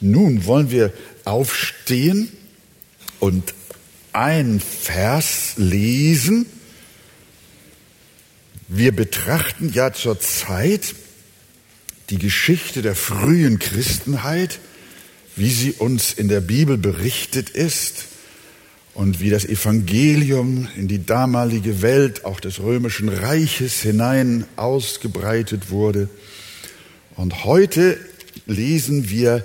Nun wollen wir aufstehen und ein Vers lesen. Wir betrachten ja zurzeit die Geschichte der frühen Christenheit, wie sie uns in der Bibel berichtet ist und wie das Evangelium in die damalige Welt auch des römischen Reiches hinein ausgebreitet wurde. Und heute lesen wir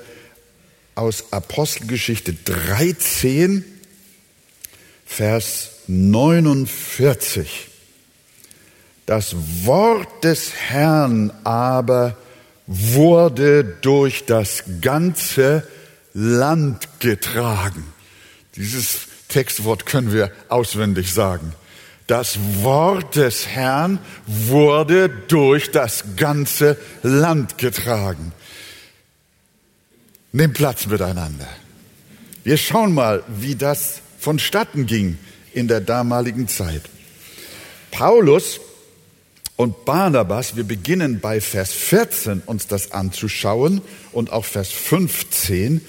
aus Apostelgeschichte 13, Vers 49. Das Wort des Herrn aber wurde durch das ganze Land getragen. Dieses Textwort können wir auswendig sagen. Das Wort des Herrn wurde durch das ganze Land getragen. Nimm Platz miteinander. Wir schauen mal, wie das vonstatten ging in der damaligen Zeit. Paulus und Barnabas, wir beginnen bei Vers 14 uns das anzuschauen und auch Vers 15.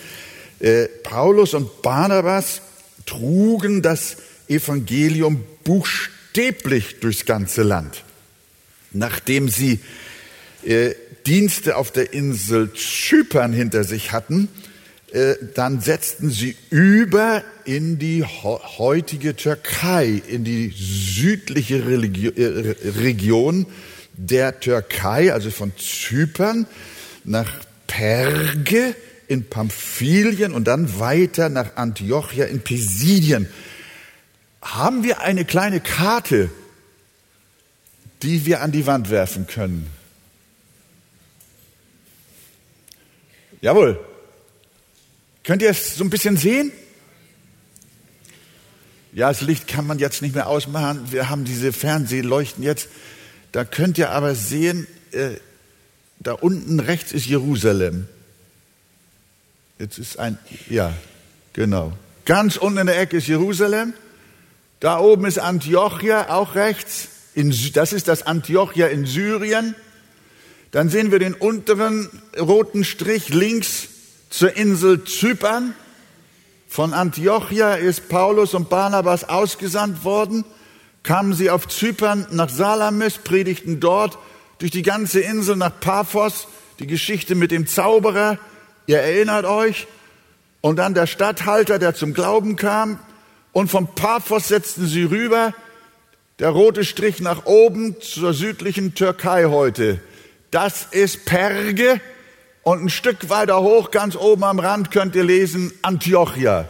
Äh, Paulus und Barnabas trugen das Evangelium buchstäblich durchs ganze Land. Nachdem sie äh, Dienste auf der Insel Zypern hinter sich hatten, äh, dann setzten sie über in die heutige Türkei, in die südliche äh, Region der Türkei, also von Zypern nach Perge in Pamphylien und dann weiter nach Antiochia in Pisidien. Haben wir eine kleine Karte, die wir an die Wand werfen können? Jawohl. Könnt ihr es so ein bisschen sehen? Ja, das Licht kann man jetzt nicht mehr ausmachen. Wir haben diese Fernsehleuchten jetzt. Da könnt ihr aber sehen, äh, da unten rechts ist Jerusalem. Jetzt ist ein, ja, genau. Ganz unten in der Ecke ist Jerusalem. Da oben ist Antiochia, auch rechts. In, das ist das Antiochia in Syrien. Dann sehen wir den unteren roten Strich links zur Insel Zypern. Von Antiochia ist Paulus und Barnabas ausgesandt worden, kamen sie auf Zypern nach Salamis, predigten dort durch die ganze Insel nach Paphos, die Geschichte mit dem Zauberer, ihr erinnert euch, und dann der Statthalter, der zum Glauben kam, und von Paphos setzten sie rüber, der rote Strich nach oben zur südlichen Türkei heute. Das ist Perge und ein Stück weiter hoch, ganz oben am Rand, könnt ihr lesen Antiochia.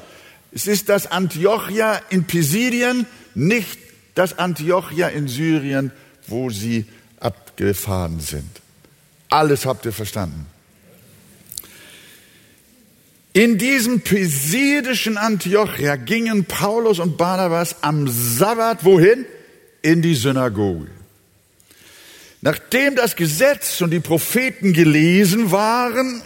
Es ist das Antiochia in Pisidien, nicht das Antiochia in Syrien, wo sie abgefahren sind. Alles habt ihr verstanden. In diesem pisidischen Antiochia gingen Paulus und Barnabas am Sabbat wohin? In die Synagoge. Nachdem das Gesetz und die Propheten gelesen waren,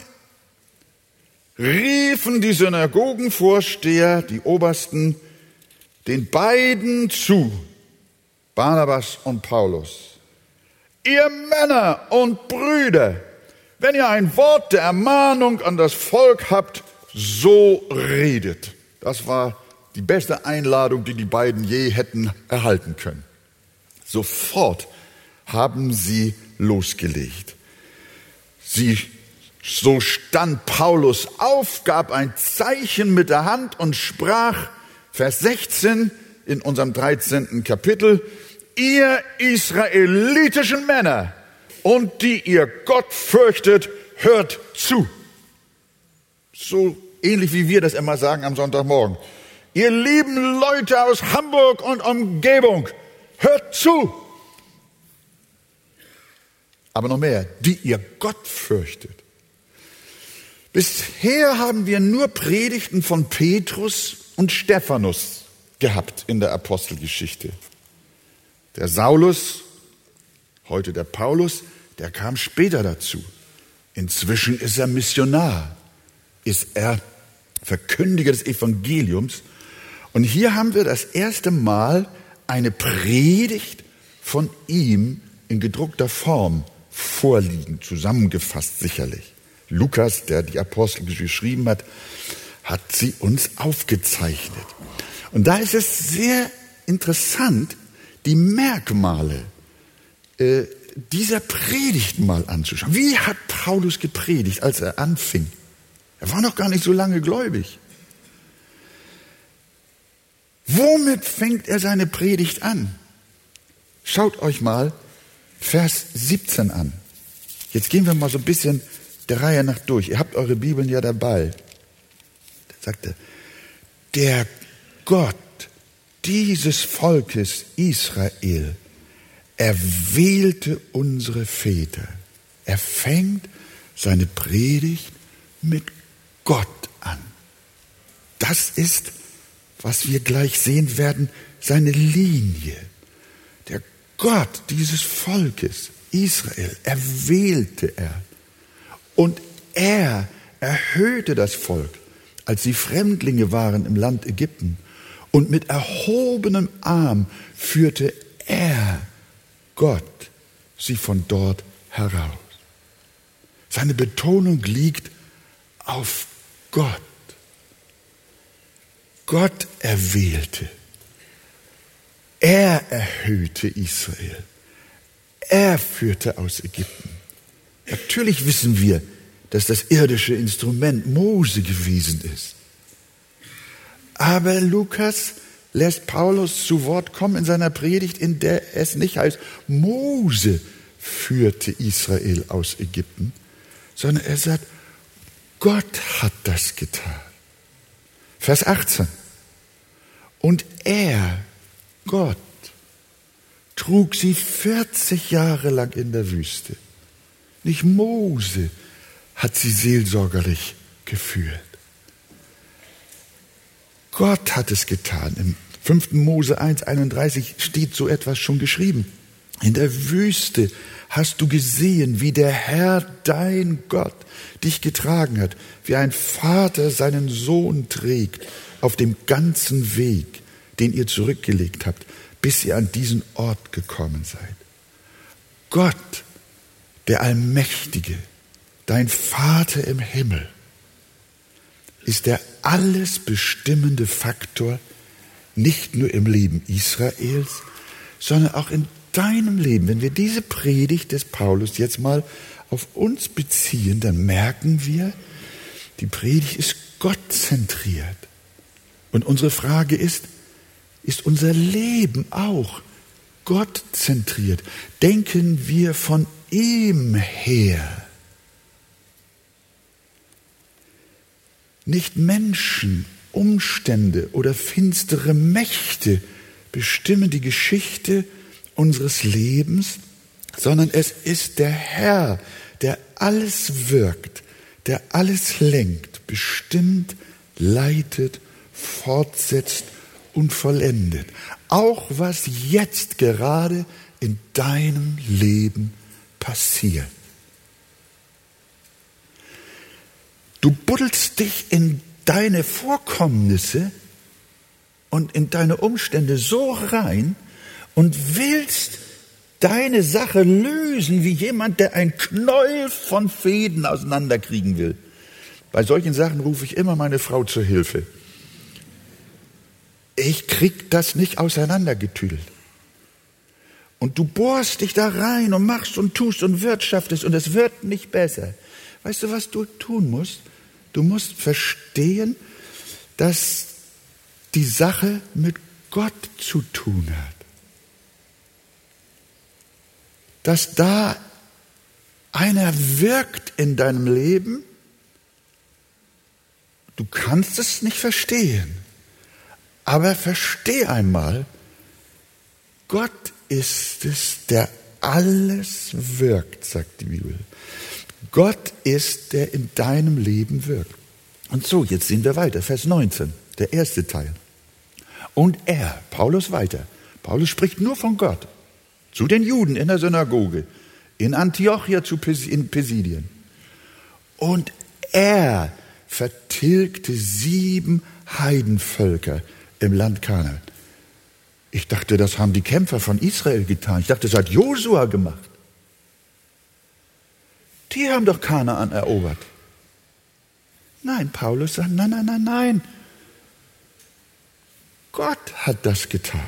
riefen die Synagogenvorsteher, die Obersten, den beiden zu, Barnabas und Paulus. Ihr Männer und Brüder, wenn ihr ein Wort der Ermahnung an das Volk habt, so redet. Das war die beste Einladung, die die beiden je hätten erhalten können. Sofort haben sie losgelegt. Sie, so stand Paulus auf, gab ein Zeichen mit der Hand und sprach, Vers 16 in unserem 13. Kapitel, ihr israelitischen Männer und die ihr Gott fürchtet, hört zu. So ähnlich wie wir das immer sagen am Sonntagmorgen. Ihr lieben Leute aus Hamburg und Umgebung, hört zu aber noch mehr, die ihr Gott fürchtet. Bisher haben wir nur Predigten von Petrus und Stephanus gehabt in der Apostelgeschichte. Der Saulus, heute der Paulus, der kam später dazu. Inzwischen ist er Missionar, ist er Verkündiger des Evangeliums. Und hier haben wir das erste Mal eine Predigt von ihm in gedruckter Form vorliegen, zusammengefasst sicherlich. Lukas, der die Apostel geschrieben hat, hat sie uns aufgezeichnet. Und da ist es sehr interessant, die Merkmale äh, dieser Predigt mal anzuschauen. Wie hat Paulus gepredigt, als er anfing? Er war noch gar nicht so lange gläubig. Womit fängt er seine Predigt an? Schaut euch mal Vers 17 an. Jetzt gehen wir mal so ein bisschen der Reihe nach durch. Ihr habt eure Bibeln ja dabei. Da sagt er, der Gott dieses Volkes Israel erwählte unsere Väter. Er fängt seine Predigt mit Gott an. Das ist, was wir gleich sehen werden, seine Linie. Gott dieses Volkes, Israel, erwählte er. Und er erhöhte das Volk, als sie Fremdlinge waren im Land Ägypten. Und mit erhobenem Arm führte er Gott sie von dort heraus. Seine Betonung liegt auf Gott. Gott erwählte. Er erhöhte Israel. Er führte aus Ägypten. Natürlich wissen wir, dass das irdische Instrument Mose gewesen ist. Aber Lukas lässt Paulus zu Wort kommen in seiner Predigt, in der es nicht heißt, Mose führte Israel aus Ägypten, sondern er sagt, Gott hat das getan. Vers 18. Und er, Gott, trug sie 40 Jahre lang in der Wüste. Nicht Mose hat sie seelsorgerlich geführt. Gott hat es getan. Im 5. Mose 1.31 steht so etwas schon geschrieben. In der Wüste hast du gesehen, wie der Herr, dein Gott, dich getragen hat, wie ein Vater seinen Sohn trägt auf dem ganzen Weg, den ihr zurückgelegt habt, bis ihr an diesen Ort gekommen seid. Gott, der Allmächtige, dein Vater im Himmel, ist der alles bestimmende Faktor nicht nur im Leben Israels, sondern auch in deinem Leben. Wenn wir diese Predigt des Paulus jetzt mal auf uns beziehen, dann merken wir, die Predigt ist gottzentriert. Und unsere Frage ist, ist unser Leben auch gottzentriert? Denken wir von ihm her? Nicht Menschen, Umstände oder finstere Mächte bestimmen die Geschichte unseres Lebens, sondern es ist der Herr, der alles wirkt, der alles lenkt, bestimmt, leitet, fortsetzt und vollendet. Auch was jetzt gerade in deinem Leben passiert. Du buddelst dich in deine Vorkommnisse und in deine Umstände so rein und willst deine Sache lösen wie jemand, der ein Knäuel von Fäden auseinanderkriegen will. Bei solchen Sachen rufe ich immer meine Frau zur Hilfe. Ich krieg das nicht auseinandergetüdelt. Und du bohrst dich da rein und machst und tust und wirtschaftest und es wird nicht besser. Weißt du, was du tun musst? Du musst verstehen, dass die Sache mit Gott zu tun hat. Dass da einer wirkt in deinem Leben, du kannst es nicht verstehen, aber versteh einmal, Gott ist es, der alles wirkt, sagt die Bibel. Gott ist, der in deinem Leben wirkt. Und so, jetzt sehen wir weiter, Vers 19, der erste Teil. Und er, Paulus weiter, Paulus spricht nur von Gott, zu den Juden in der Synagoge, in Antiochia zu Pis in Pisidien. Und er vertilgte sieben Heidenvölker im Land Kanaan. Ich dachte, das haben die Kämpfer von Israel getan. Ich dachte, das hat Josua gemacht. Die haben doch Kanaan erobert. Nein, Paulus sagt, nein, nein, nein, nein. Gott hat das getan.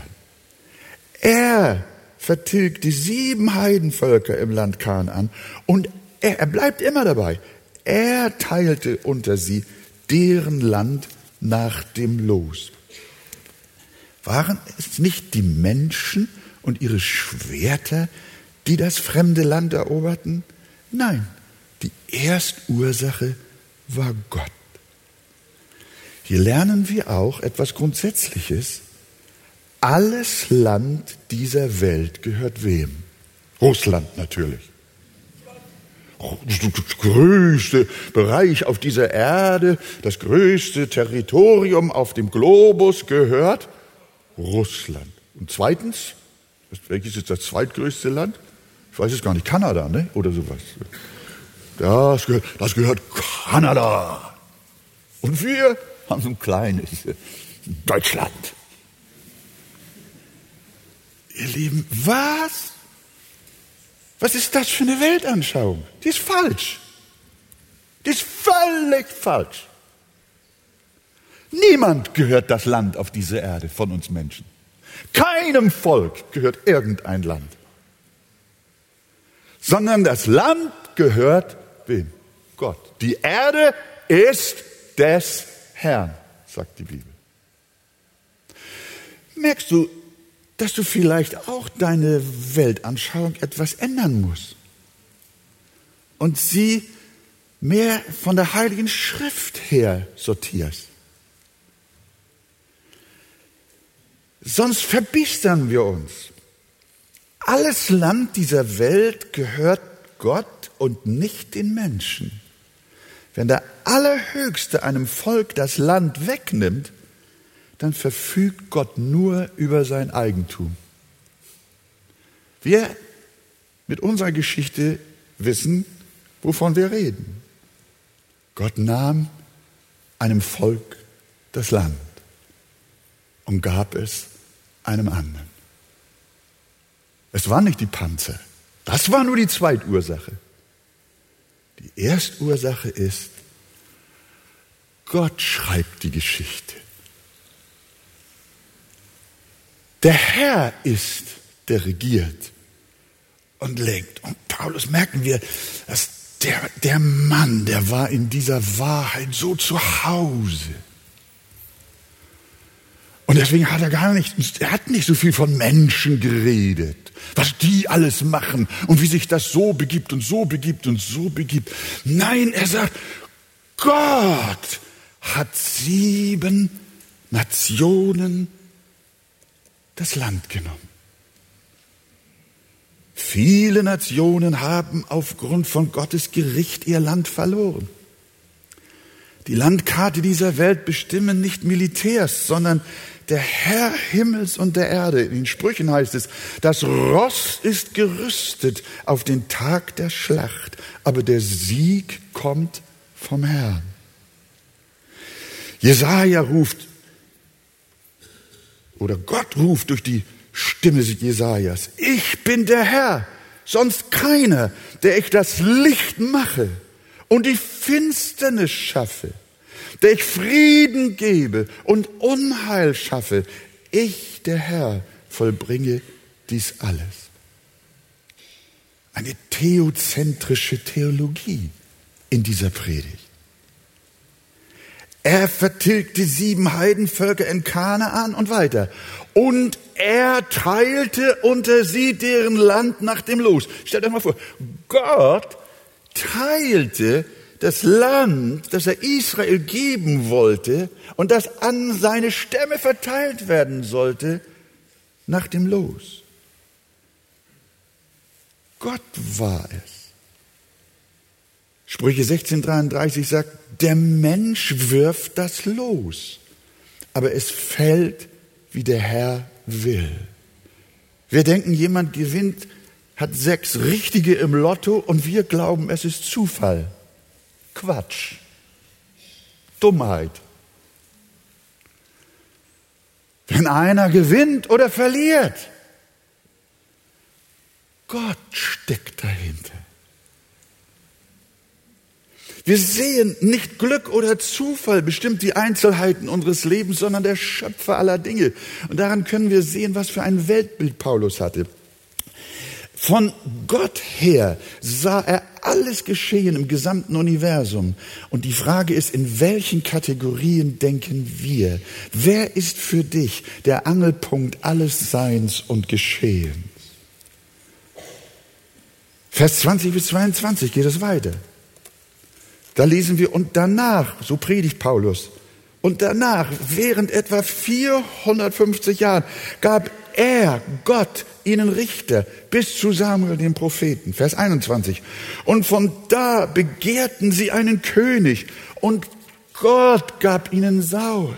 Er vertilgt die sieben Heidenvölker im Land Kanaan und er, er bleibt immer dabei. Er teilte unter sie deren Land nach dem Los. Waren es nicht die Menschen und ihre Schwerter, die das fremde Land eroberten? Nein, die Erstursache war Gott. Hier lernen wir auch etwas Grundsätzliches. Alles Land dieser Welt gehört wem? Russland natürlich. Das größte Bereich auf dieser Erde, das größte Territorium auf dem Globus gehört Russland. Und zweitens, welches ist das zweitgrößte Land? Ich weiß es gar nicht, Kanada, ne? Oder sowas. Das gehört, das gehört Kanada. Und wir haben so ein kleines Deutschland. Ihr Lieben, was? Was ist das für eine Weltanschauung? Die ist falsch. Die ist völlig falsch. Niemand gehört das Land auf dieser Erde von uns Menschen. Keinem Volk gehört irgendein Land. Sondern das Land gehört wem? Gott. Die Erde ist des Herrn, sagt die Bibel. Merkst du, dass du vielleicht auch deine Weltanschauung etwas ändern musst und sie mehr von der Heiligen Schrift her sortierst? Sonst verbistern wir uns. Alles Land dieser Welt gehört Gott und nicht den Menschen. Wenn der Allerhöchste einem Volk das Land wegnimmt, dann verfügt Gott nur über sein Eigentum. Wir mit unserer Geschichte wissen, wovon wir reden. Gott nahm einem Volk das Land und gab es einem anderen. Es waren nicht die Panzer. Das war nur die Zweitursache. Die Erstursache ist, Gott schreibt die Geschichte. Der Herr ist, der regiert und lenkt. Und Paulus merken wir, dass der, der Mann, der war in dieser Wahrheit so zu Hause. Und deswegen hat er gar nicht, er hat nicht so viel von Menschen geredet, was die alles machen und wie sich das so begibt und so begibt und so begibt. Nein, er sagt, Gott hat sieben Nationen das Land genommen. Viele Nationen haben aufgrund von Gottes Gericht ihr Land verloren. Die Landkarte dieser Welt bestimmen nicht Militärs, sondern der Herr Himmels und der Erde. In den Sprüchen heißt es, das Ross ist gerüstet auf den Tag der Schlacht, aber der Sieg kommt vom Herrn. Jesaja ruft, oder Gott ruft durch die Stimme Jesajas, ich bin der Herr, sonst keiner, der ich das Licht mache und die Finsternis schaffe der ich Frieden gebe und Unheil schaffe. Ich, der Herr, vollbringe dies alles. Eine theozentrische Theologie in dieser Predigt. Er vertilgte sieben Heidenvölker in Kanaan und weiter. Und er teilte unter sie deren Land nach dem Los. Stellt euch mal vor, Gott teilte das Land, das er Israel geben wollte und das an seine Stämme verteilt werden sollte, nach dem Los. Gott war es. Sprüche 1633 sagt, der Mensch wirft das Los, aber es fällt, wie der Herr will. Wir denken, jemand gewinnt, hat sechs Richtige im Lotto und wir glauben, es ist Zufall. Quatsch. Dummheit. Wenn einer gewinnt oder verliert, Gott steckt dahinter. Wir sehen nicht Glück oder Zufall bestimmt die Einzelheiten unseres Lebens, sondern der Schöpfer aller Dinge. Und daran können wir sehen, was für ein Weltbild Paulus hatte. Von Gott her sah er alles geschehen im gesamten Universum. Und die Frage ist, in welchen Kategorien denken wir? Wer ist für dich der Angelpunkt alles Seins und Geschehens? Vers 20 bis 22 geht es weiter. Da lesen wir, und danach, so predigt Paulus, und danach, während etwa 450 Jahren, gab er, Gott, ihnen Richter bis zu Samuel, dem Propheten. Vers 21. Und von da begehrten sie einen König und Gott gab ihnen Saul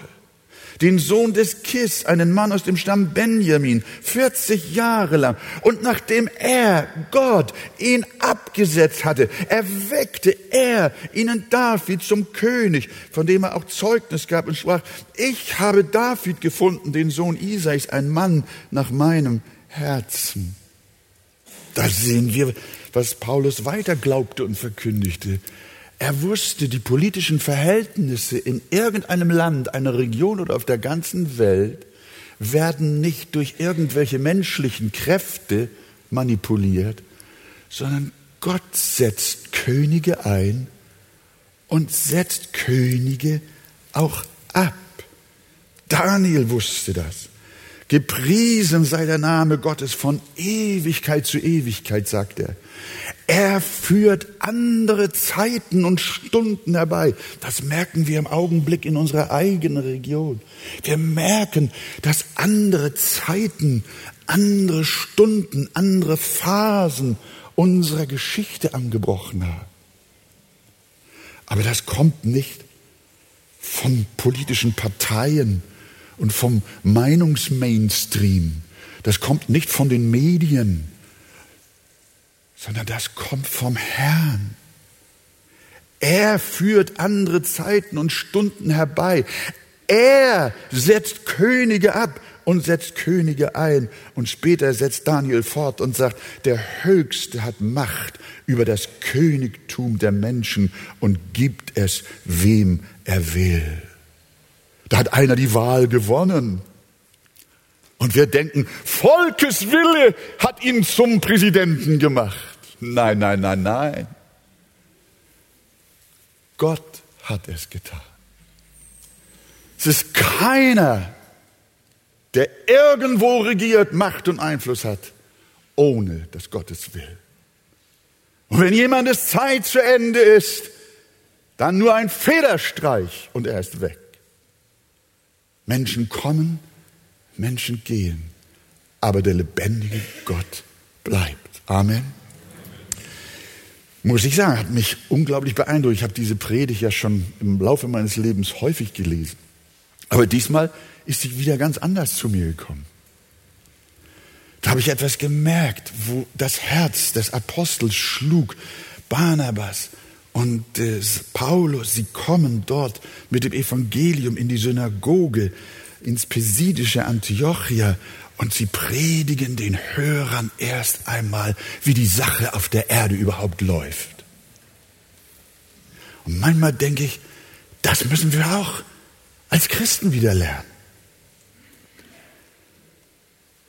den Sohn des Kis, einen Mann aus dem Stamm Benjamin, 40 Jahre lang. Und nachdem er, Gott, ihn abgesetzt hatte, erweckte er ihnen David zum König, von dem er auch Zeugnis gab und sprach, ich habe David gefunden, den Sohn Isais, ein Mann nach meinem Herzen. Da sehen wir, was Paulus weiter glaubte und verkündigte. Er wusste, die politischen Verhältnisse in irgendeinem Land, einer Region oder auf der ganzen Welt werden nicht durch irgendwelche menschlichen Kräfte manipuliert, sondern Gott setzt Könige ein und setzt Könige auch ab. Daniel wusste das. Gepriesen sei der Name Gottes von Ewigkeit zu Ewigkeit, sagt er. Er führt andere Zeiten und Stunden herbei. Das merken wir im Augenblick in unserer eigenen Region. Wir merken, dass andere Zeiten, andere Stunden, andere Phasen unserer Geschichte angebrochen haben. Aber das kommt nicht von politischen Parteien und vom Meinungsmainstream. Das kommt nicht von den Medien sondern das kommt vom Herrn. Er führt andere Zeiten und Stunden herbei. Er setzt Könige ab und setzt Könige ein. Und später setzt Daniel fort und sagt, der Höchste hat Macht über das Königtum der Menschen und gibt es, wem er will. Da hat einer die Wahl gewonnen. Und wir denken, Volkes Wille hat ihn zum Präsidenten gemacht. Nein, nein, nein, nein. Gott hat es getan. Es ist keiner, der irgendwo regiert, Macht und Einfluss hat, ohne dass Gott es will. Und wenn jemandes Zeit zu Ende ist, dann nur ein Federstreich und er ist weg. Menschen kommen, Menschen gehen, aber der lebendige Gott bleibt. Amen muss ich sagen, hat mich unglaublich beeindruckt. Ich habe diese Predigt ja schon im Laufe meines Lebens häufig gelesen. Aber diesmal ist sie wieder ganz anders zu mir gekommen. Da habe ich etwas gemerkt, wo das Herz des Apostels schlug. Barnabas und äh, Paulus, sie kommen dort mit dem Evangelium in die Synagoge, ins pesidische Antiochia und sie predigen den Hörern erst einmal, wie die Sache auf der Erde überhaupt läuft. Und manchmal denke ich, das müssen wir auch als Christen wieder lernen.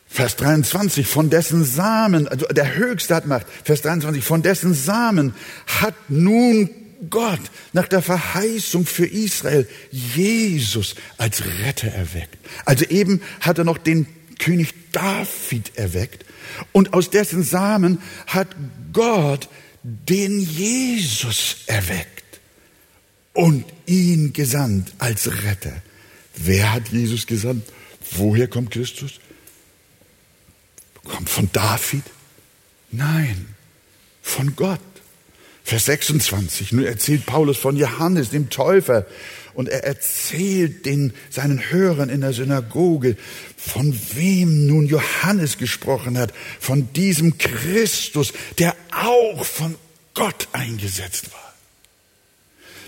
Vers 23, von dessen Samen, also der Höchste hat Macht, Vers 23, von dessen Samen hat nun Gott nach der Verheißung für Israel Jesus als Retter erweckt. Also eben hat er noch den König David erweckt und aus dessen Samen hat Gott den Jesus erweckt und ihn gesandt als Retter. Wer hat Jesus gesandt? Woher kommt Christus? Kommt von David? Nein, von Gott. Vers 26, nun erzählt Paulus von Johannes, dem Täufer, und er erzählt den, seinen Hörern in der Synagoge, von wem nun Johannes gesprochen hat, von diesem Christus, der auch von Gott eingesetzt war.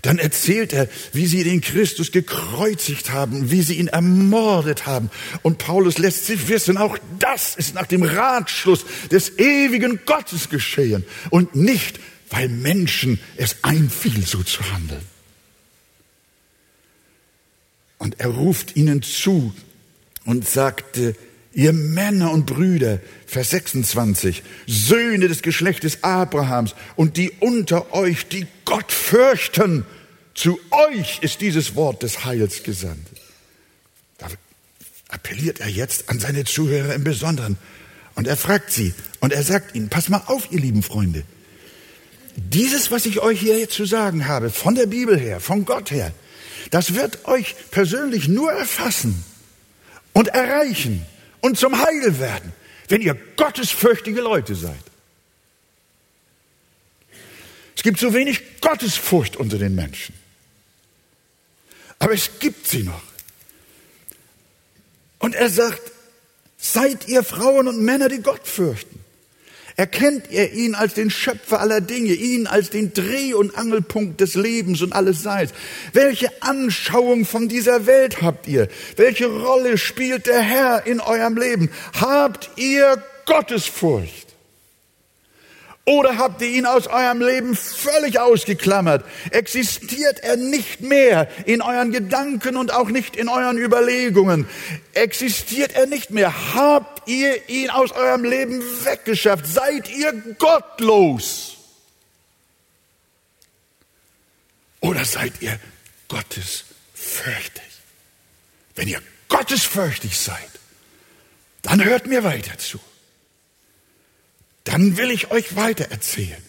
Dann erzählt er, wie sie den Christus gekreuzigt haben, wie sie ihn ermordet haben. Und Paulus lässt sich wissen, auch das ist nach dem Ratschluss des ewigen Gottes geschehen und nicht weil Menschen es einfiel, so zu handeln. Und er ruft ihnen zu und sagte, ihr Männer und Brüder, Vers 26, Söhne des Geschlechtes Abrahams und die unter euch, die Gott fürchten, zu euch ist dieses Wort des Heils gesandt. Da appelliert er jetzt an seine Zuhörer im Besonderen. Und er fragt sie und er sagt ihnen, pass mal auf, ihr lieben Freunde. Dieses, was ich euch hier zu sagen habe, von der Bibel her, von Gott her, das wird euch persönlich nur erfassen und erreichen und zum Heil werden, wenn ihr gottesfürchtige Leute seid. Es gibt so wenig Gottesfurcht unter den Menschen. Aber es gibt sie noch. Und er sagt, seid ihr Frauen und Männer, die Gott fürchten. Erkennt ihr ihn als den Schöpfer aller Dinge, ihn als den Dreh- und Angelpunkt des Lebens und alles Seins? Welche Anschauung von dieser Welt habt ihr? Welche Rolle spielt der Herr in eurem Leben? Habt ihr Gottesfurcht? Oder habt ihr ihn aus eurem Leben völlig ausgeklammert? Existiert er nicht mehr in euren Gedanken und auch nicht in euren Überlegungen? Existiert er nicht mehr? Habt ihr ihn aus eurem Leben weggeschafft? Seid ihr gottlos? Oder seid ihr gottesfürchtig? Wenn ihr gottesfürchtig seid, dann hört mir weiter zu dann will ich euch weiter erzählen.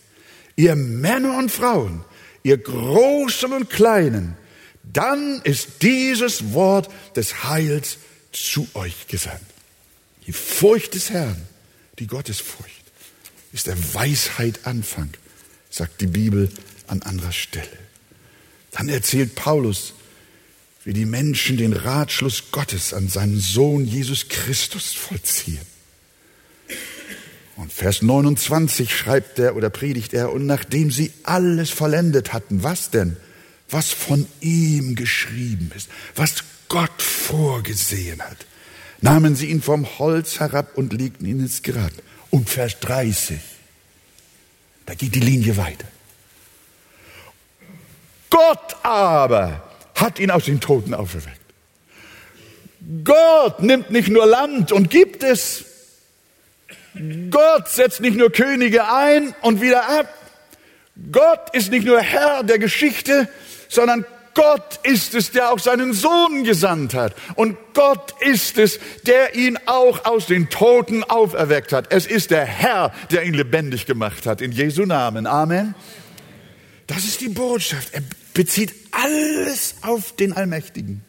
Ihr Männer und Frauen, ihr Großen und Kleinen, dann ist dieses Wort des Heils zu euch gesandt. Die Furcht des Herrn, die Gottesfurcht, ist der Weisheit Anfang, sagt die Bibel an anderer Stelle. Dann erzählt Paulus, wie die Menschen den Ratschluss Gottes an seinen Sohn Jesus Christus vollziehen. Und Vers 29 schreibt er oder predigt er, und nachdem sie alles vollendet hatten, was denn? Was von ihm geschrieben ist, was Gott vorgesehen hat, nahmen sie ihn vom Holz herab und legten ihn ins Grab. Und Vers 30, da geht die Linie weiter. Gott aber hat ihn aus den Toten auferweckt. Gott nimmt nicht nur Land und gibt es, Gott setzt nicht nur Könige ein und wieder ab. Gott ist nicht nur Herr der Geschichte, sondern Gott ist es, der auch seinen Sohn gesandt hat. Und Gott ist es, der ihn auch aus den Toten auferweckt hat. Es ist der Herr, der ihn lebendig gemacht hat. In Jesu Namen. Amen. Das ist die Botschaft. Er bezieht alles auf den Allmächtigen.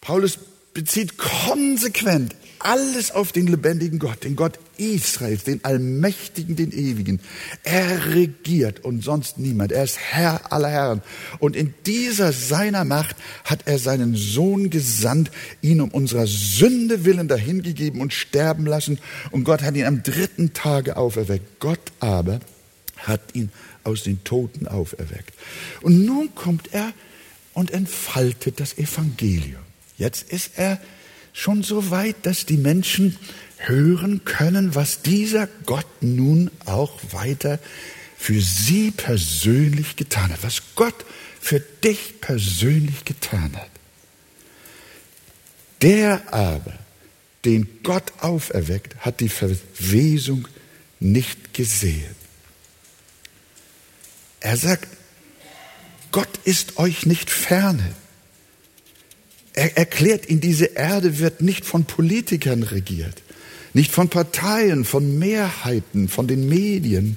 Paulus bezieht konsequent alles auf den lebendigen Gott, den Gott Israels, den Allmächtigen, den Ewigen. Er regiert und sonst niemand. Er ist Herr aller Herren. Und in dieser seiner Macht hat er seinen Sohn gesandt, ihn um unserer Sünde willen dahingegeben und sterben lassen. Und Gott hat ihn am dritten Tage auferweckt. Gott aber hat ihn aus den Toten auferweckt. Und nun kommt er und entfaltet das Evangelium. Jetzt ist er schon so weit, dass die Menschen hören können, was dieser Gott nun auch weiter für sie persönlich getan hat, was Gott für dich persönlich getan hat. Der aber, den Gott auferweckt, hat die Verwesung nicht gesehen. Er sagt, Gott ist euch nicht ferne. Er erklärt ihn, diese Erde wird nicht von Politikern regiert, nicht von Parteien, von Mehrheiten, von den Medien,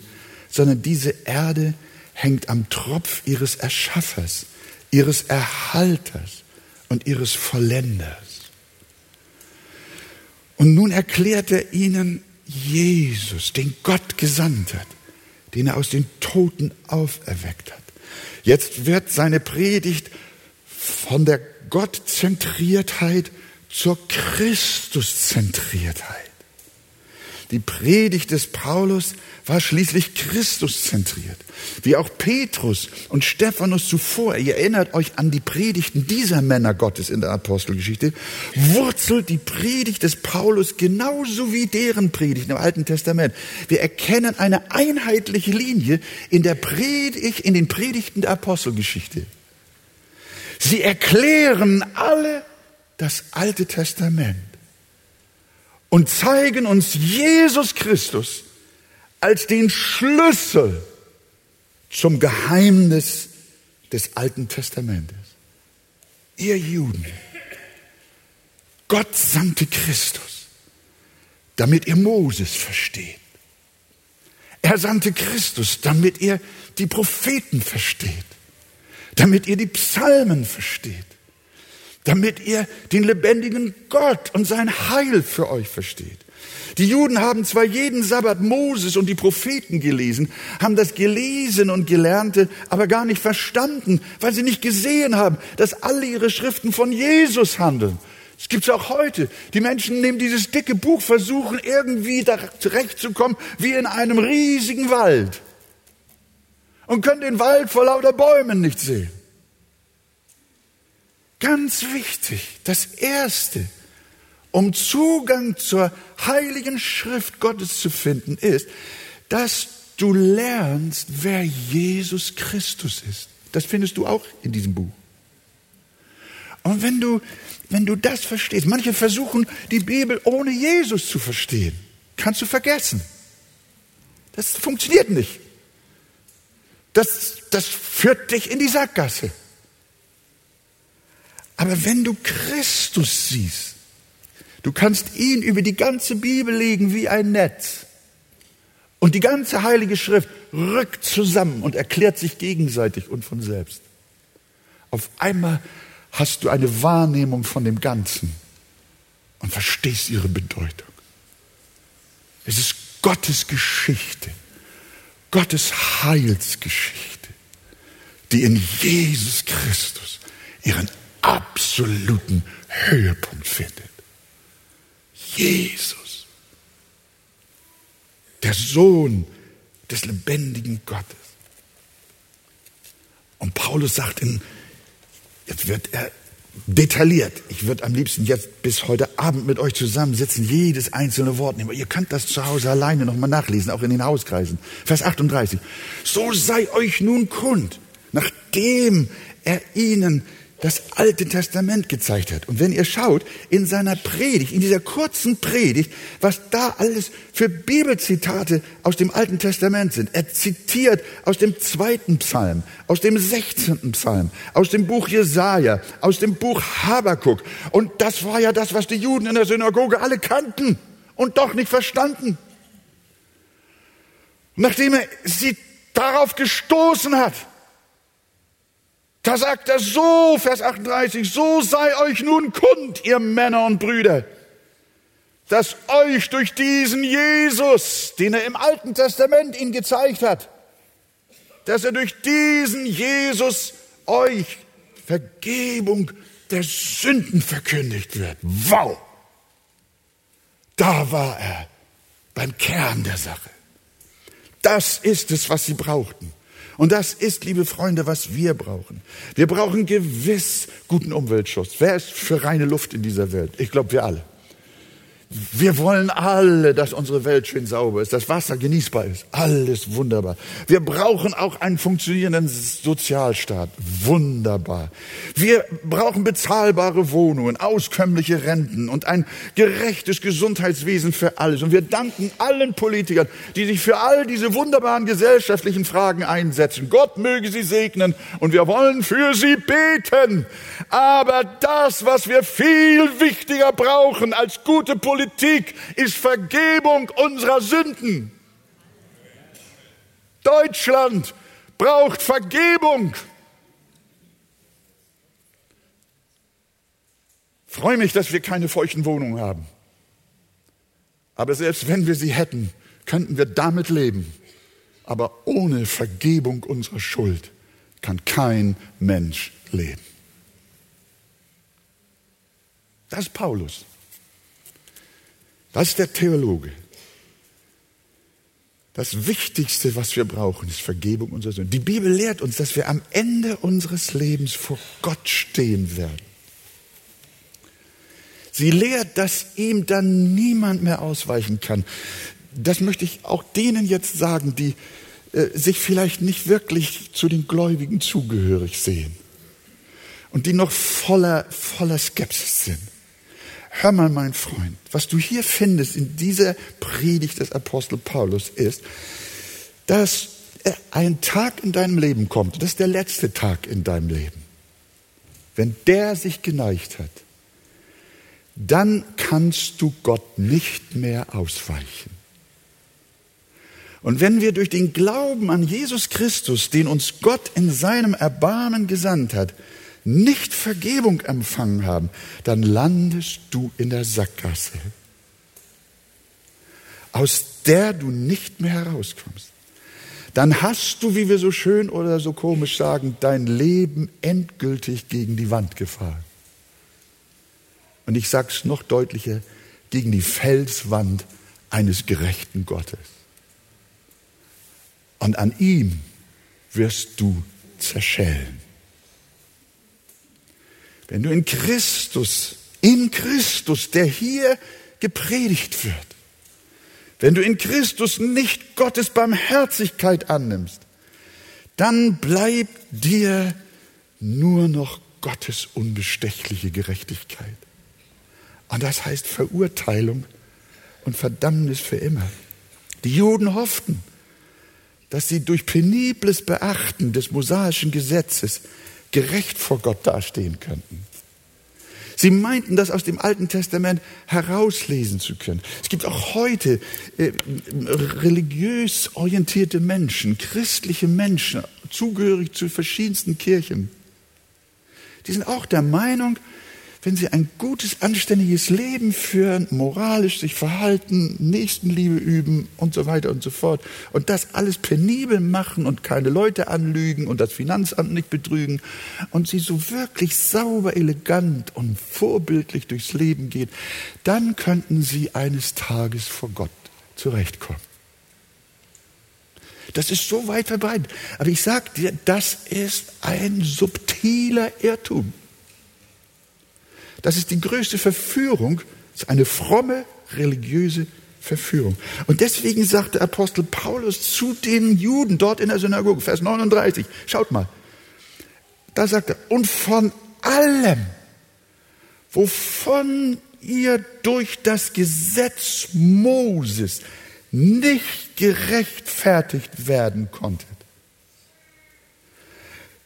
sondern diese Erde hängt am Tropf ihres Erschaffers, ihres Erhalters und ihres Vollenders. Und nun erklärt er ihnen Jesus, den Gott gesandt hat, den er aus den Toten auferweckt hat. Jetzt wird seine Predigt von der Gottzentriertheit zur Christuszentriertheit. Die Predigt des Paulus war schließlich Christus zentriert. Wie auch Petrus und Stephanus zuvor, ihr erinnert euch an die Predigten dieser Männer Gottes in der Apostelgeschichte, wurzelt die Predigt des Paulus genauso wie deren Predigten im Alten Testament. Wir erkennen eine einheitliche Linie in der Predigt, in den Predigten der Apostelgeschichte. Sie erklären alle das Alte Testament und zeigen uns Jesus Christus als den Schlüssel zum Geheimnis des Alten Testamentes. Ihr Juden, Gott sandte Christus, damit ihr Moses versteht. Er sandte Christus, damit ihr die Propheten versteht, damit ihr die Psalmen versteht, damit ihr den lebendigen Gott und sein Heil für euch versteht. Die Juden haben zwar jeden Sabbat Moses und die Propheten gelesen, haben das Gelesen und Gelernte aber gar nicht verstanden, weil sie nicht gesehen haben, dass alle ihre Schriften von Jesus handeln. Das gibt's auch heute. Die Menschen nehmen dieses dicke Buch, versuchen irgendwie da zurechtzukommen, wie in einem riesigen Wald. Und können den Wald vor lauter Bäumen nicht sehen. Ganz wichtig, das Erste, um Zugang zur heiligen Schrift Gottes zu finden, ist, dass du lernst, wer Jesus Christus ist. Das findest du auch in diesem Buch. Und wenn du, wenn du das verstehst, manche versuchen, die Bibel ohne Jesus zu verstehen, kannst du vergessen. Das funktioniert nicht. Das, das führt dich in die Sackgasse. Aber wenn du Christus siehst, du kannst ihn über die ganze Bibel legen wie ein Netz. Und die ganze Heilige Schrift rückt zusammen und erklärt sich gegenseitig und von selbst. Auf einmal hast du eine Wahrnehmung von dem Ganzen und verstehst ihre Bedeutung. Es ist Gottes Geschichte, Gottes Heilsgeschichte, die in Jesus Christus ihren absoluten Höhepunkt findet. Jesus, der Sohn des lebendigen Gottes. Und Paulus sagt in, jetzt wird er detailliert. Ich würde am liebsten jetzt bis heute Abend mit euch zusammensitzen, jedes einzelne Wort nehmen. Ihr könnt das zu Hause alleine nochmal nachlesen, auch in den Hauskreisen. Vers 38. So sei euch nun kund, nachdem er ihnen das Alte Testament gezeigt hat. Und wenn ihr schaut in seiner Predigt, in dieser kurzen Predigt, was da alles für Bibelzitate aus dem Alten Testament sind. Er zitiert aus dem zweiten Psalm, aus dem sechzehnten Psalm, aus dem Buch Jesaja, aus dem Buch Habakuk. Und das war ja das, was die Juden in der Synagoge alle kannten und doch nicht verstanden. Nachdem er sie darauf gestoßen hat, da sagt er so, Vers 38, so sei euch nun kund, ihr Männer und Brüder, dass euch durch diesen Jesus, den er im Alten Testament ihn gezeigt hat, dass er durch diesen Jesus euch Vergebung der Sünden verkündigt wird. Wow! Da war er beim Kern der Sache. Das ist es, was sie brauchten. Und das ist, liebe Freunde, was wir brauchen. Wir brauchen gewiss guten Umweltschutz. Wer ist für reine Luft in dieser Welt? Ich glaube, wir alle. Wir wollen alle, dass unsere Welt schön sauber ist, dass Wasser genießbar ist. Alles wunderbar. Wir brauchen auch einen funktionierenden Sozialstaat. Wunderbar. Wir brauchen bezahlbare Wohnungen, auskömmliche Renten und ein gerechtes Gesundheitswesen für alles. Und wir danken allen Politikern, die sich für all diese wunderbaren gesellschaftlichen Fragen einsetzen. Gott möge sie segnen und wir wollen für sie beten. Aber das, was wir viel wichtiger brauchen als gute Politiker, Politik ist Vergebung unserer Sünden. Deutschland braucht Vergebung. Ich freue mich, dass wir keine feuchten Wohnungen haben. Aber selbst wenn wir sie hätten, könnten wir damit leben. Aber ohne Vergebung unserer Schuld kann kein Mensch leben. Das ist Paulus. Ist der Theologe. Das Wichtigste, was wir brauchen, ist Vergebung unserer Sünden. Die Bibel lehrt uns, dass wir am Ende unseres Lebens vor Gott stehen werden. Sie lehrt, dass ihm dann niemand mehr ausweichen kann. Das möchte ich auch denen jetzt sagen, die äh, sich vielleicht nicht wirklich zu den Gläubigen zugehörig sehen und die noch voller, voller Skepsis sind. Hör mal, mein Freund, was du hier findest in dieser Predigt des Apostel Paulus ist, dass ein Tag in deinem Leben kommt, das ist der letzte Tag in deinem Leben. Wenn der sich geneigt hat, dann kannst du Gott nicht mehr ausweichen. Und wenn wir durch den Glauben an Jesus Christus, den uns Gott in seinem Erbarmen gesandt hat, nicht Vergebung empfangen haben, dann landest du in der Sackgasse, aus der du nicht mehr herauskommst. Dann hast du, wie wir so schön oder so komisch sagen, dein Leben endgültig gegen die Wand gefahren. Und ich sage es noch deutlicher, gegen die Felswand eines gerechten Gottes. Und an ihm wirst du zerschellen. Wenn du in Christus, in Christus, der hier gepredigt wird, wenn du in Christus nicht Gottes Barmherzigkeit annimmst, dann bleibt dir nur noch Gottes unbestechliche Gerechtigkeit. Und das heißt Verurteilung und Verdammnis für immer. Die Juden hofften, dass sie durch penibles Beachten des mosaischen Gesetzes gerecht vor Gott dastehen könnten. Sie meinten, das aus dem Alten Testament herauslesen zu können. Es gibt auch heute äh, religiös orientierte Menschen, christliche Menschen, zugehörig zu verschiedensten Kirchen. Die sind auch der Meinung, wenn sie ein gutes, anständiges Leben führen, moralisch sich verhalten, Nächstenliebe üben und so weiter und so fort und das alles penibel machen und keine Leute anlügen und das Finanzamt nicht betrügen und sie so wirklich sauber, elegant und vorbildlich durchs Leben gehen, dann könnten sie eines Tages vor Gott zurechtkommen. Das ist so weit verbreitet. Aber ich sage dir, das ist ein subtiler Irrtum. Das ist die größte Verführung, das ist eine fromme religiöse Verführung. Und deswegen sagt der Apostel Paulus zu den Juden dort in der Synagoge, Vers 39, schaut mal, da sagt er, und von allem, wovon ihr durch das Gesetz Moses nicht gerechtfertigt werden konntet,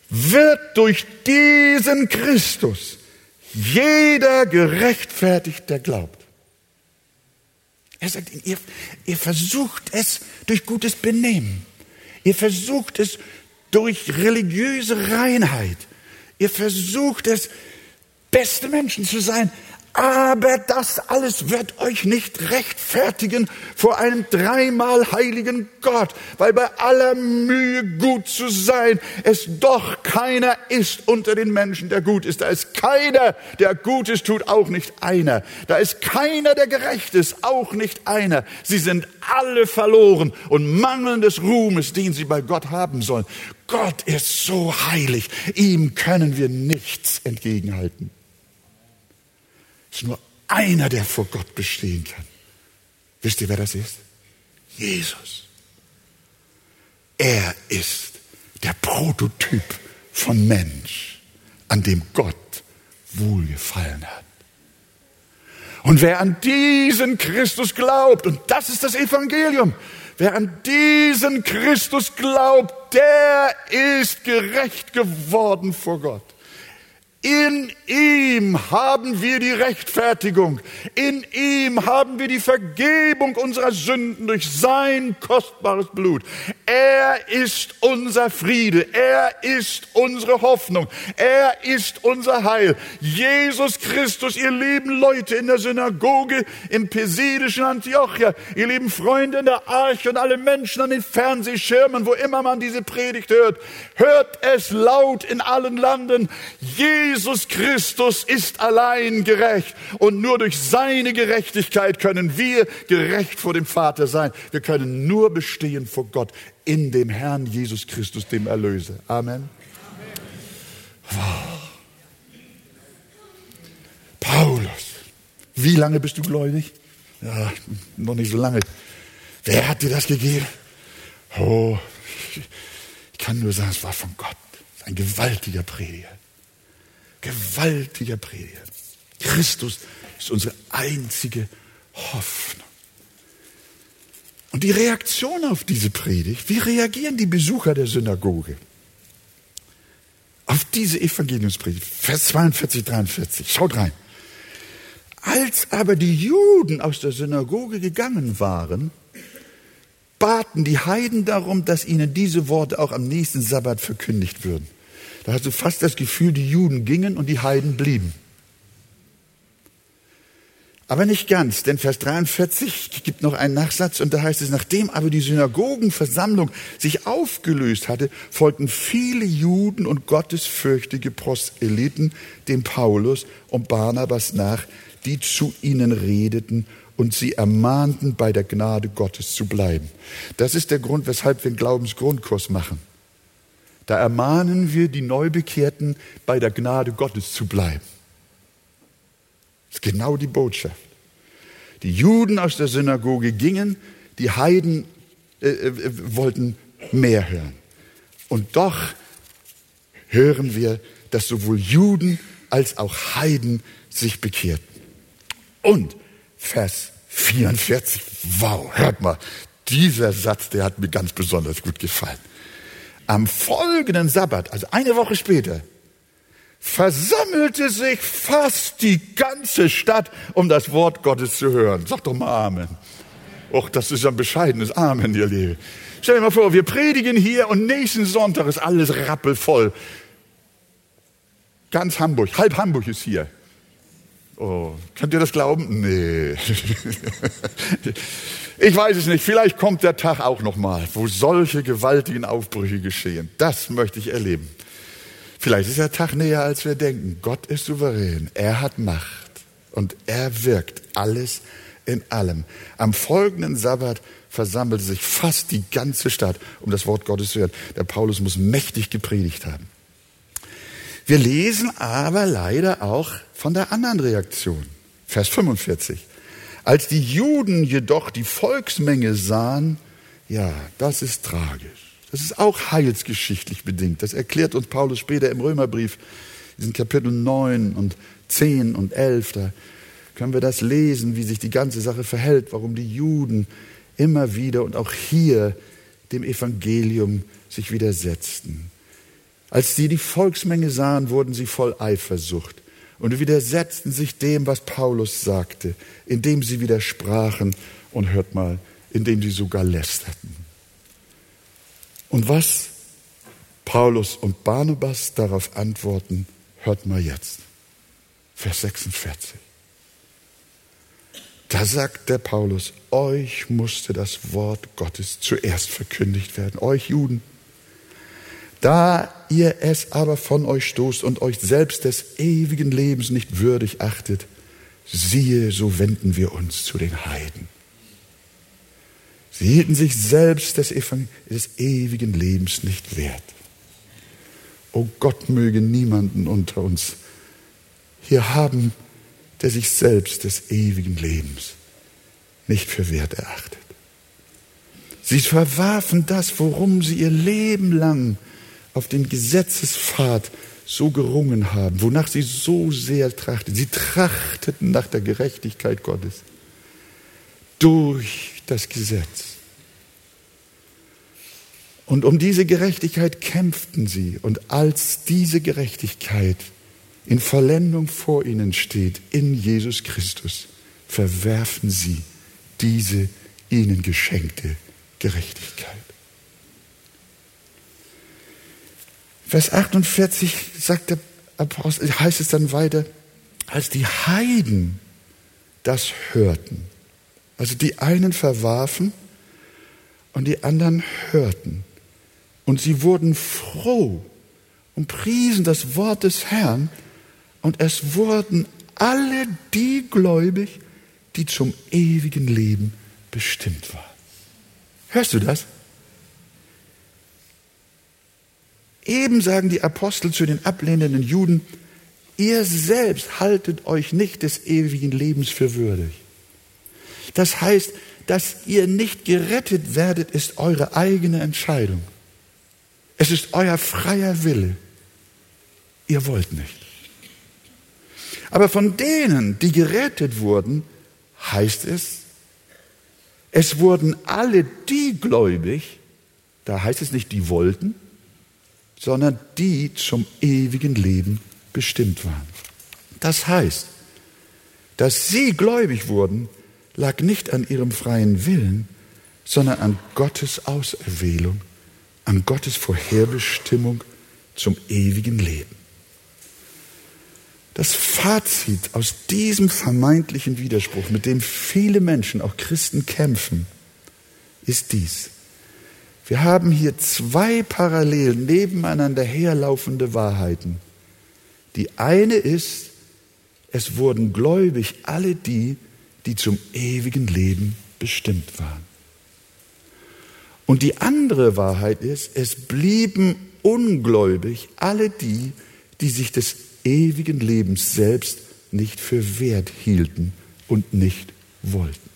wird durch diesen Christus jeder gerechtfertigt, der glaubt. Er sagt, ihr, ihr versucht es durch gutes Benehmen. Ihr versucht es durch religiöse Reinheit. Ihr versucht es, beste Menschen zu sein. Aber das alles wird euch nicht rechtfertigen vor einem dreimal heiligen Gott, weil bei aller Mühe gut zu sein, es doch keiner ist unter den Menschen, der gut ist. Da ist keiner, der Gutes tut, auch nicht einer. Da ist keiner, der gerecht ist, auch nicht einer. Sie sind alle verloren und mangeln des Ruhmes, den sie bei Gott haben sollen. Gott ist so heilig, ihm können wir nichts entgegenhalten. Es ist nur einer, der vor Gott bestehen kann. Wisst ihr, wer das ist? Jesus. Er ist der Prototyp von Mensch, an dem Gott wohlgefallen hat. Und wer an diesen Christus glaubt, und das ist das Evangelium, wer an diesen Christus glaubt, der ist gerecht geworden vor Gott. In ihm haben wir die Rechtfertigung. In ihm haben wir die Vergebung unserer Sünden durch sein kostbares Blut. Er ist unser Friede. Er ist unsere Hoffnung. Er ist unser Heil. Jesus Christus, ihr lieben Leute in der Synagoge im pesidischen Antiochia, ihr lieben Freunde in der Arche und alle Menschen an den Fernsehschirmen, wo immer man diese Predigt hört, hört es laut in allen Landen. Jesus Jesus Christus ist allein gerecht und nur durch seine Gerechtigkeit können wir gerecht vor dem Vater sein. Wir können nur bestehen vor Gott in dem Herrn Jesus Christus, dem Erlöser. Amen. Wow. Paulus, wie lange bist du gläubig? Ja, noch nicht so lange. Wer hat dir das gegeben? Oh, ich kann nur sagen, es war von Gott. Ein gewaltiger Prediger. Gewaltiger Prediger. Christus ist unsere einzige Hoffnung. Und die Reaktion auf diese Predigt, wie reagieren die Besucher der Synagoge? Auf diese Evangeliumspredigt, Vers 42, 43. Schaut rein. Als aber die Juden aus der Synagoge gegangen waren, baten die Heiden darum, dass ihnen diese Worte auch am nächsten Sabbat verkündigt würden. Da hast du fast das Gefühl, die Juden gingen und die Heiden blieben. Aber nicht ganz, denn Vers 43 gibt noch einen Nachsatz und da heißt es, nachdem aber die Synagogenversammlung sich aufgelöst hatte, folgten viele Juden und gottesfürchtige Proselyten dem Paulus und Barnabas nach, die zu ihnen redeten und sie ermahnten, bei der Gnade Gottes zu bleiben. Das ist der Grund, weshalb wir einen Glaubensgrundkurs machen. Da ermahnen wir die Neubekehrten, bei der Gnade Gottes zu bleiben. Das ist genau die Botschaft. Die Juden aus der Synagoge gingen, die Heiden äh, äh, wollten mehr hören. Und doch hören wir, dass sowohl Juden als auch Heiden sich bekehrten. Und Vers 44. Wow, hört mal, dieser Satz, der hat mir ganz besonders gut gefallen. Am folgenden Sabbat, also eine Woche später, versammelte sich fast die ganze Stadt, um das Wort Gottes zu hören. Sag doch mal Amen. Och, das ist ein bescheidenes Amen, ihr Liebe. Stell dir mal vor, wir predigen hier und nächsten Sonntag ist alles rappelvoll. Ganz Hamburg, halb Hamburg ist hier. Oh, könnt ihr das glauben? Nee. ich weiß es nicht. Vielleicht kommt der Tag auch noch mal, wo solche gewaltigen Aufbrüche geschehen. Das möchte ich erleben. Vielleicht ist der Tag näher, als wir denken. Gott ist souverän. Er hat Macht und er wirkt alles in allem. Am folgenden Sabbat versammelte sich fast die ganze Stadt, um das Wort Gottes zu hören. Der Paulus muss mächtig gepredigt haben. Wir lesen aber leider auch von der anderen Reaktion. Vers 45. Als die Juden jedoch die Volksmenge sahen, ja, das ist tragisch. Das ist auch heilsgeschichtlich bedingt. Das erklärt uns Paulus später im Römerbrief, diesen Kapitel 9 und 10 und 11. Da können wir das lesen, wie sich die ganze Sache verhält, warum die Juden immer wieder und auch hier dem Evangelium sich widersetzten. Als sie die Volksmenge sahen, wurden sie voll Eifersucht und widersetzten sich dem, was Paulus sagte, indem sie widersprachen und hört mal, indem sie sogar lästerten. Und was Paulus und Barnabas darauf antworten, hört mal jetzt. Vers 46. Da sagt der Paulus, euch musste das Wort Gottes zuerst verkündigt werden, euch Juden. Da ihr es aber von euch stoßt und euch selbst des ewigen Lebens nicht würdig achtet, siehe, so wenden wir uns zu den Heiden. Sie hielten sich selbst des, des ewigen Lebens nicht wert. O Gott möge niemanden unter uns hier haben, der sich selbst des ewigen Lebens nicht für wert erachtet. Sie verwarfen das, worum sie ihr Leben lang auf den Gesetzespfad so gerungen haben, wonach sie so sehr trachteten. Sie trachteten nach der Gerechtigkeit Gottes durch das Gesetz. Und um diese Gerechtigkeit kämpften sie. Und als diese Gerechtigkeit in Vollendung vor ihnen steht, in Jesus Christus, verwerfen sie diese ihnen geschenkte Gerechtigkeit. Vers 48 sagt der Apostel, heißt es dann weiter, als die Heiden das hörten, also die einen verwarfen und die anderen hörten. Und sie wurden froh und priesen das Wort des Herrn und es wurden alle die gläubig, die zum ewigen Leben bestimmt waren. Hörst du das? Eben sagen die Apostel zu den ablehnenden Juden, ihr selbst haltet euch nicht des ewigen Lebens für würdig. Das heißt, dass ihr nicht gerettet werdet, ist eure eigene Entscheidung. Es ist euer freier Wille. Ihr wollt nicht. Aber von denen, die gerettet wurden, heißt es, es wurden alle die gläubig, da heißt es nicht, die wollten, sondern die zum ewigen Leben bestimmt waren. Das heißt, dass sie gläubig wurden, lag nicht an ihrem freien Willen, sondern an Gottes Auserwählung, an Gottes Vorherbestimmung zum ewigen Leben. Das Fazit aus diesem vermeintlichen Widerspruch, mit dem viele Menschen, auch Christen, kämpfen, ist dies. Wir haben hier zwei parallel nebeneinander herlaufende Wahrheiten. Die eine ist, es wurden gläubig alle die, die zum ewigen Leben bestimmt waren. Und die andere Wahrheit ist, es blieben ungläubig alle die, die sich des ewigen Lebens selbst nicht für wert hielten und nicht wollten.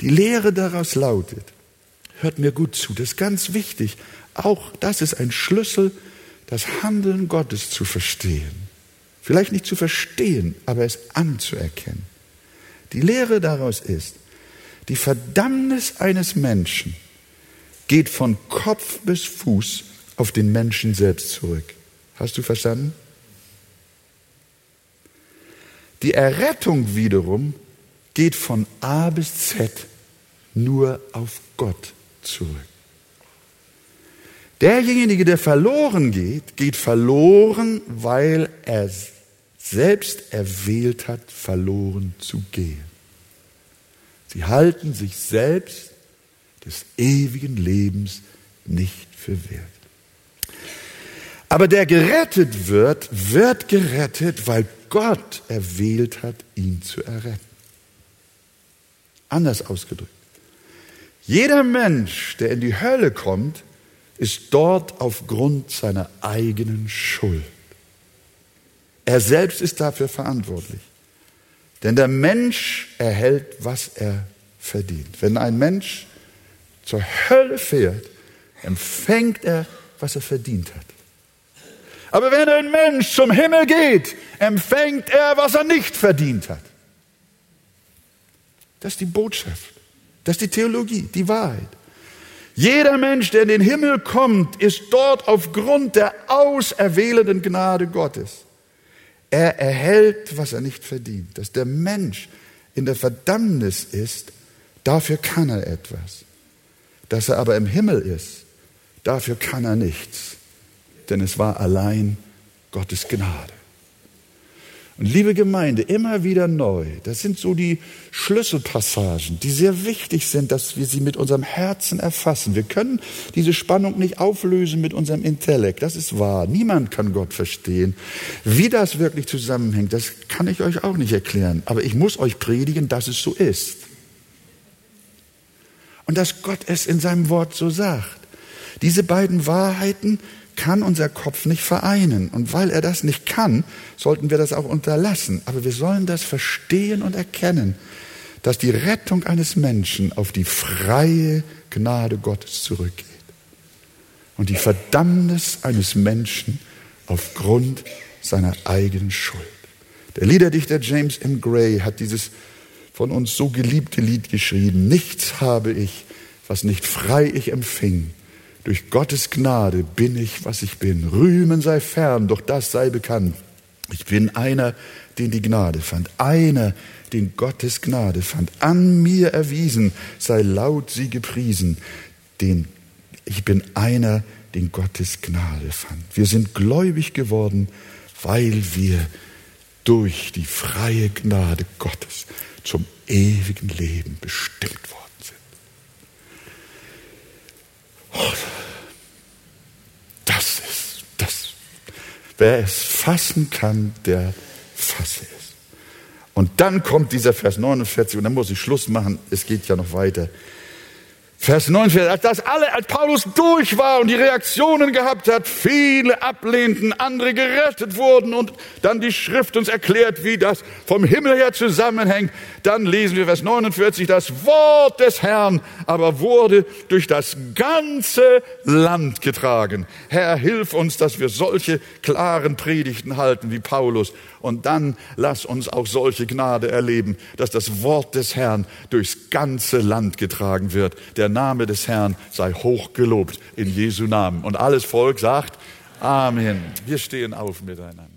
Die Lehre daraus lautet, Hört mir gut zu, das ist ganz wichtig. Auch das ist ein Schlüssel, das Handeln Gottes zu verstehen. Vielleicht nicht zu verstehen, aber es anzuerkennen. Die Lehre daraus ist, die Verdammnis eines Menschen geht von Kopf bis Fuß auf den Menschen selbst zurück. Hast du verstanden? Die Errettung wiederum geht von A bis Z nur auf Gott zurück. Derjenige, der verloren geht, geht verloren, weil er selbst erwählt hat, verloren zu gehen. Sie halten sich selbst des ewigen Lebens nicht für wert. Aber der gerettet wird, wird gerettet, weil Gott erwählt hat, ihn zu erretten. Anders ausgedrückt. Jeder Mensch, der in die Hölle kommt, ist dort aufgrund seiner eigenen Schuld. Er selbst ist dafür verantwortlich. Denn der Mensch erhält, was er verdient. Wenn ein Mensch zur Hölle fährt, empfängt er, was er verdient hat. Aber wenn ein Mensch zum Himmel geht, empfängt er, was er nicht verdient hat. Das ist die Botschaft. Das ist die Theologie, die Wahrheit. Jeder Mensch, der in den Himmel kommt, ist dort aufgrund der auserwählenden Gnade Gottes. Er erhält, was er nicht verdient. Dass der Mensch in der Verdammnis ist, dafür kann er etwas. Dass er aber im Himmel ist, dafür kann er nichts. Denn es war allein Gottes Gnade. Und liebe Gemeinde, immer wieder neu, das sind so die Schlüsselpassagen, die sehr wichtig sind, dass wir sie mit unserem Herzen erfassen. Wir können diese Spannung nicht auflösen mit unserem Intellekt, das ist wahr. Niemand kann Gott verstehen. Wie das wirklich zusammenhängt, das kann ich euch auch nicht erklären. Aber ich muss euch predigen, dass es so ist. Und dass Gott es in seinem Wort so sagt. Diese beiden Wahrheiten kann unser Kopf nicht vereinen. Und weil er das nicht kann, sollten wir das auch unterlassen. Aber wir sollen das verstehen und erkennen, dass die Rettung eines Menschen auf die freie Gnade Gottes zurückgeht. Und die Verdammnis eines Menschen aufgrund seiner eigenen Schuld. Der Liederdichter James M. Gray hat dieses von uns so geliebte Lied geschrieben. Nichts habe ich, was nicht frei ich empfing durch Gottes Gnade bin ich, was ich bin. Rühmen sei fern, doch das sei bekannt. Ich bin einer, den die Gnade fand, einer, den Gottes Gnade fand, an mir erwiesen, sei laut sie gepriesen, den ich bin einer, den Gottes Gnade fand. Wir sind gläubig geworden, weil wir durch die freie Gnade Gottes zum ewigen Leben bestimmt worden sind. Das ist, das, Wer es fassen kann, der fasse es. Und dann kommt dieser Vers 49 und dann muss ich Schluss machen. Es geht ja noch weiter. Vers 9, als alle, als Paulus durch war und die Reaktionen gehabt hat, viele ablehnten, andere gerettet wurden und dann die Schrift uns erklärt, wie das vom Himmel her zusammenhängt, dann lesen wir Vers 49, das Wort des Herrn aber wurde durch das ganze Land getragen. Herr, hilf uns, dass wir solche klaren Predigten halten wie Paulus und dann lass uns auch solche Gnade erleben, dass das Wort des Herrn durchs ganze Land getragen wird. Der Name des Herrn sei hochgelobt in Jesu Namen. Und alles Volk sagt Amen. Wir stehen auf miteinander.